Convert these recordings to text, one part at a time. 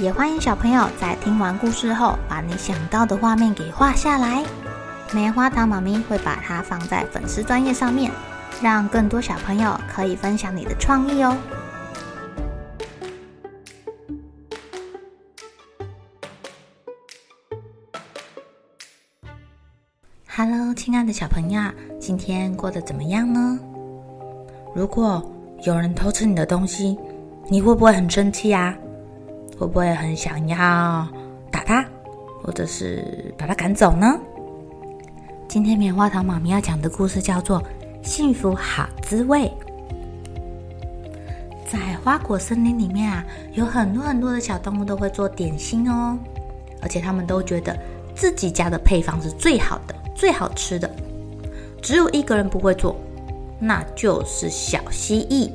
也欢迎小朋友在听完故事后，把你想到的画面给画下来。棉花糖妈咪会把它放在粉丝专页上面，让更多小朋友可以分享你的创意哦。Hello，亲爱的小朋友，今天过得怎么样呢？如果有人偷吃你的东西，你会不会很生气呀？会不会很想要打他，或者是把他赶走呢？今天棉花糖妈咪要讲的故事叫做《幸福好滋味》。在花果森林里面啊，有很多很多的小动物都会做点心哦，而且他们都觉得自己家的配方是最好的。最好吃的，只有一个人不会做，那就是小蜥蜴。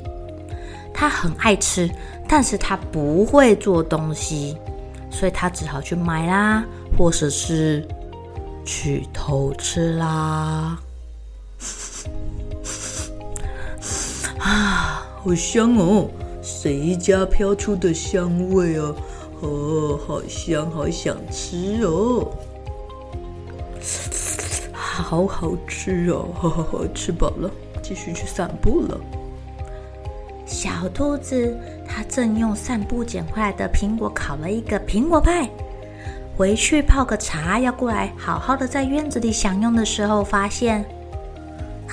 他很爱吃，但是他不会做东西，所以他只好去买啦，或者是去偷吃啦。啊，好香哦！谁家飘出的香味啊？哦，好香，好想吃哦。好好吃哦！呵呵呵，吃饱了，继续去散步了。小兔子它正用散步捡回来的苹果烤了一个苹果派，回去泡个茶，要过来好好的在院子里享用的时候，发现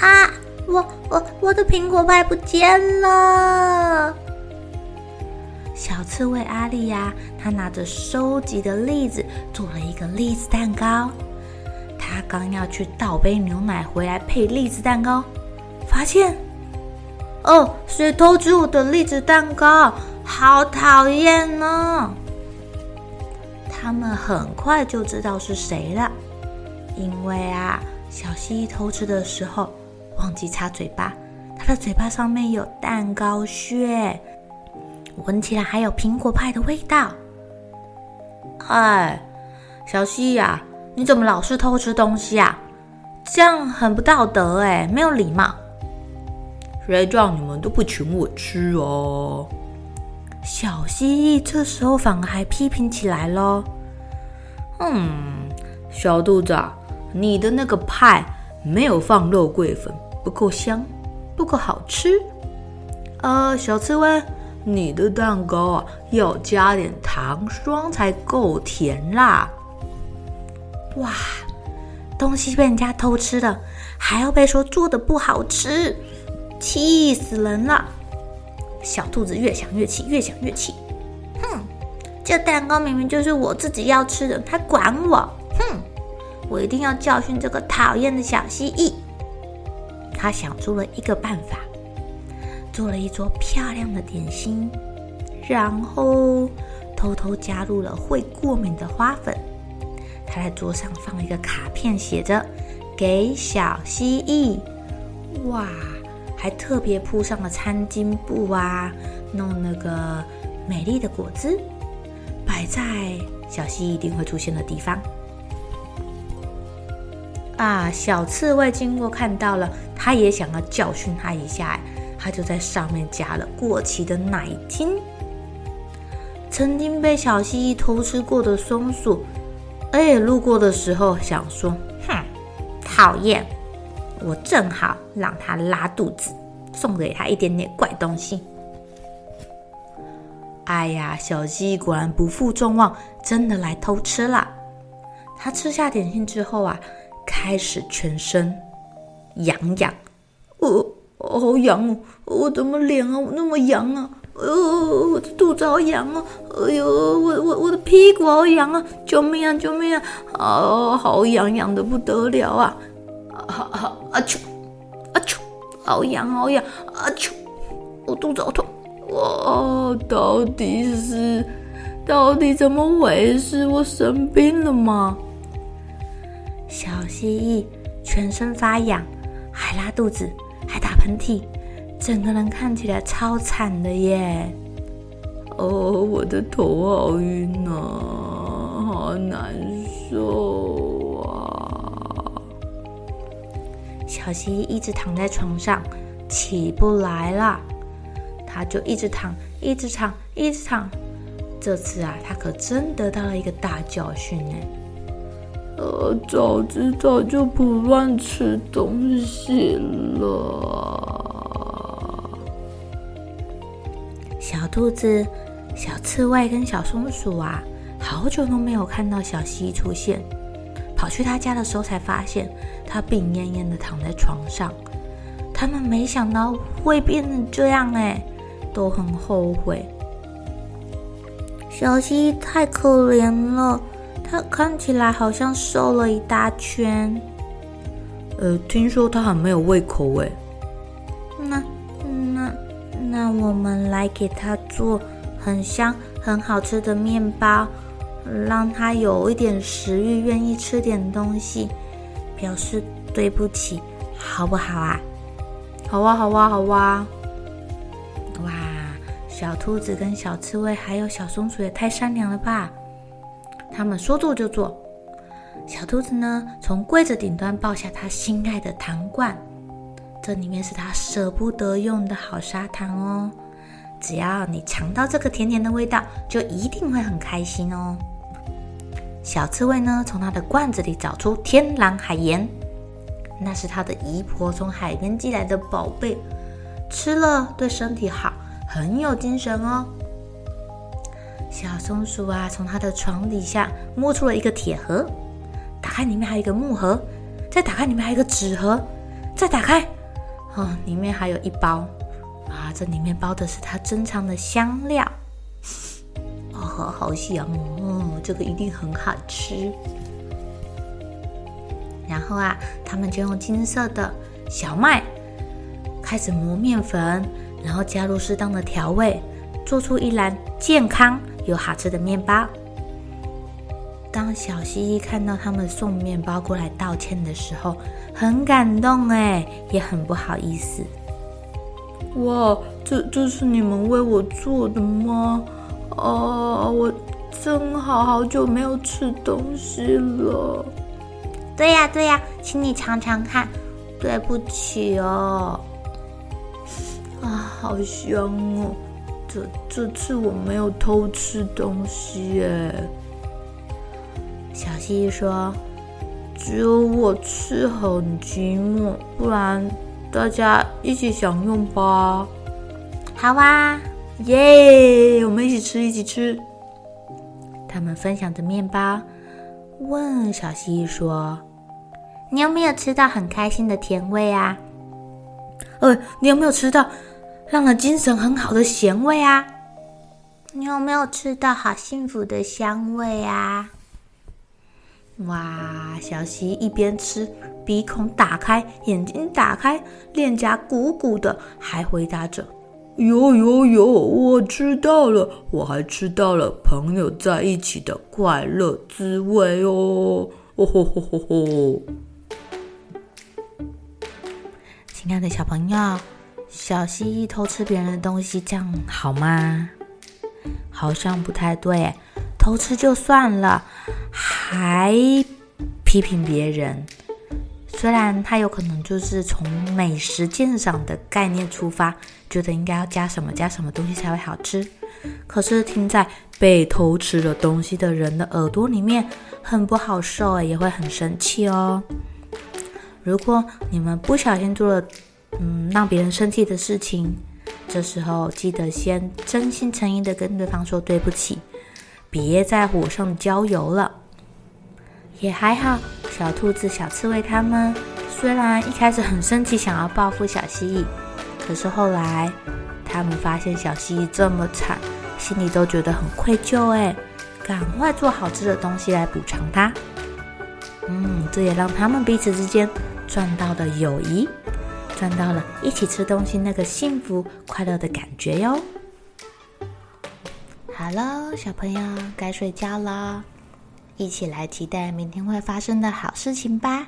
啊，我我我的苹果派不见了！小刺猬阿丽呀，她拿着收集的栗子做了一个栗子蛋糕。他刚要去倒杯牛奶回来配栗子蛋糕，发现哦，谁偷吃我的栗子蛋糕？好讨厌呢！他们很快就知道是谁了，因为啊，小蜥蜴偷吃的时候忘记擦嘴巴，它的嘴巴上面有蛋糕屑，闻起来还有苹果派的味道。哎，小蜥蜴啊！你怎么老是偷吃东西啊？这样很不道德哎，没有礼貌。谁叫你们都不请我吃哦？小蜥蜴这时候反而还批评起来了。嗯，小兔子，你的那个派没有放肉桂粉，不够香，不够好吃。呃，小刺猬，你的蛋糕啊要加点糖霜才够甜啦。哇，东西被人家偷吃了，还要被说做的不好吃，气死人了！小兔子越想越气，越想越气。哼，这蛋糕明明就是我自己要吃的，他管我？哼，我一定要教训这个讨厌的小蜥蜴。他想出了一个办法，做了一桌漂亮的点心，然后偷偷加入了会过敏的花粉。他在桌上放了一个卡片，写着“给小蜥蜴”。哇，还特别铺上了餐巾布啊，弄那个美丽的果子，摆在小蜥蜴一定会出现的地方。啊，小刺猬经过看到了，他也想要教训他一下，他就在上面加了过期的奶精。曾经被小蜥蜴偷吃过的松鼠。哎，路过的时候想说，哼，讨厌！我正好让他拉肚子，送给他一点点怪东西。哎呀，小鸡果然不负众望，真的来偷吃了。他吃下点心之后啊，开始全身痒痒，哦，好痒哦！我怎么脸啊那么痒啊？哦，我的肚子好痒啊！哎呦，我我我的屁股好痒啊！救命啊！救命啊！哦，好痒痒的不得了啊！啊啊啊！啾啊，好痒好痒啊啾！我肚子好痛！哇，到底是到底怎么回事？我生病了吗？小蜥蜴全身发痒，还拉肚子，还打喷嚏，整个人看起来超惨的耶！哦，我的头好晕啊，好难受小蜥蜴一直躺在床上，起不来了。他就一直躺，一直躺，一直躺。这次啊，他可真得到了一个大教训呢。呃，早知道就不乱吃东西了。小兔子、小刺猬跟小松鼠啊，好久都没有看到小蜥蜴出现。跑去他家的时候，才发现他病恹恹的躺在床上。他们没想到会变成这样，哎，都很后悔。小蜥蜴太可怜了。他看起来好像瘦了一大圈。呃，听说他很没有胃口诶。那那那我们来给他做很香、很好吃的面包，让他有一点食欲，愿意吃点东西，表示对不起，好不好啊？好啊，好啊，好啊！哇，小兔子跟小刺猬还有小松鼠也太善良了吧！他们说做就做。小兔子呢，从柜子顶端抱下他心爱的糖罐，这里面是他舍不得用的好砂糖哦。只要你尝到这个甜甜的味道，就一定会很开心哦。小刺猬呢，从他的罐子里找出天然海盐，那是他的姨婆从海边寄来的宝贝，吃了对身体好，很有精神哦。小松鼠啊，从它的床底下摸出了一个铁盒，打开里面还有一个木盒，再打开里面还有一个纸盒，再打开，哦，里面还有一包，啊，这里面包的是它珍藏的香料，好，好香哦，这个一定很好吃。然后啊，他们就用金色的小麦开始磨面粉，然后加入适当的调味，做出一篮健康。又好吃的面包。当小蜥蜴看到他们送面包过来道歉的时候，很感动哎，也很不好意思。哇，这这是你们为我做的吗？哦，我真好好久没有吃东西了。对呀对呀，请你尝尝看。对不起哦。啊，好香哦。这这次我没有偷吃东西耶。小蜥蜴说：“只有我吃很寂寞，不然大家一起享用吧。”好啊，耶！我们一起吃，一起吃。他们分享着面包，问小蜥蜴说：“你有没有吃到很开心的甜味啊？”“呃，你有没有吃到？”让人精神很好的咸味啊！你有没有吃到好幸福的香味啊？哇！小蜥一边吃，鼻孔打开，眼睛打开，脸颊鼓鼓的，还回答着：“有有有，我知道了，我还吃到了朋友在一起的快乐滋味哦！”哦吼吼吼吼！亲爱的小朋友。小蜥蜴偷吃别人的东西，这样好吗？好像不太对。偷吃就算了，还批评别人。虽然他有可能就是从美食鉴赏的概念出发，觉得应该要加什么加什么东西才会好吃，可是听在被偷吃了东西的人的耳朵里面，很不好受，也会很生气哦。如果你们不小心做了，嗯，让别人生气的事情，这时候记得先真心诚意的跟对方说对不起，别在火上浇油了。也还好，小兔子、小刺猬他们虽然一开始很生气，想要报复小蜥蜴，可是后来他们发现小蜥蜴这么惨，心里都觉得很愧疚，哎，赶快做好吃的东西来补偿它。嗯，这也让他们彼此之间赚到了友谊。赚到了一起吃东西那个幸福快乐的感觉哟。好了，小朋友该睡觉了，一起来期待明天会发生的好事情吧。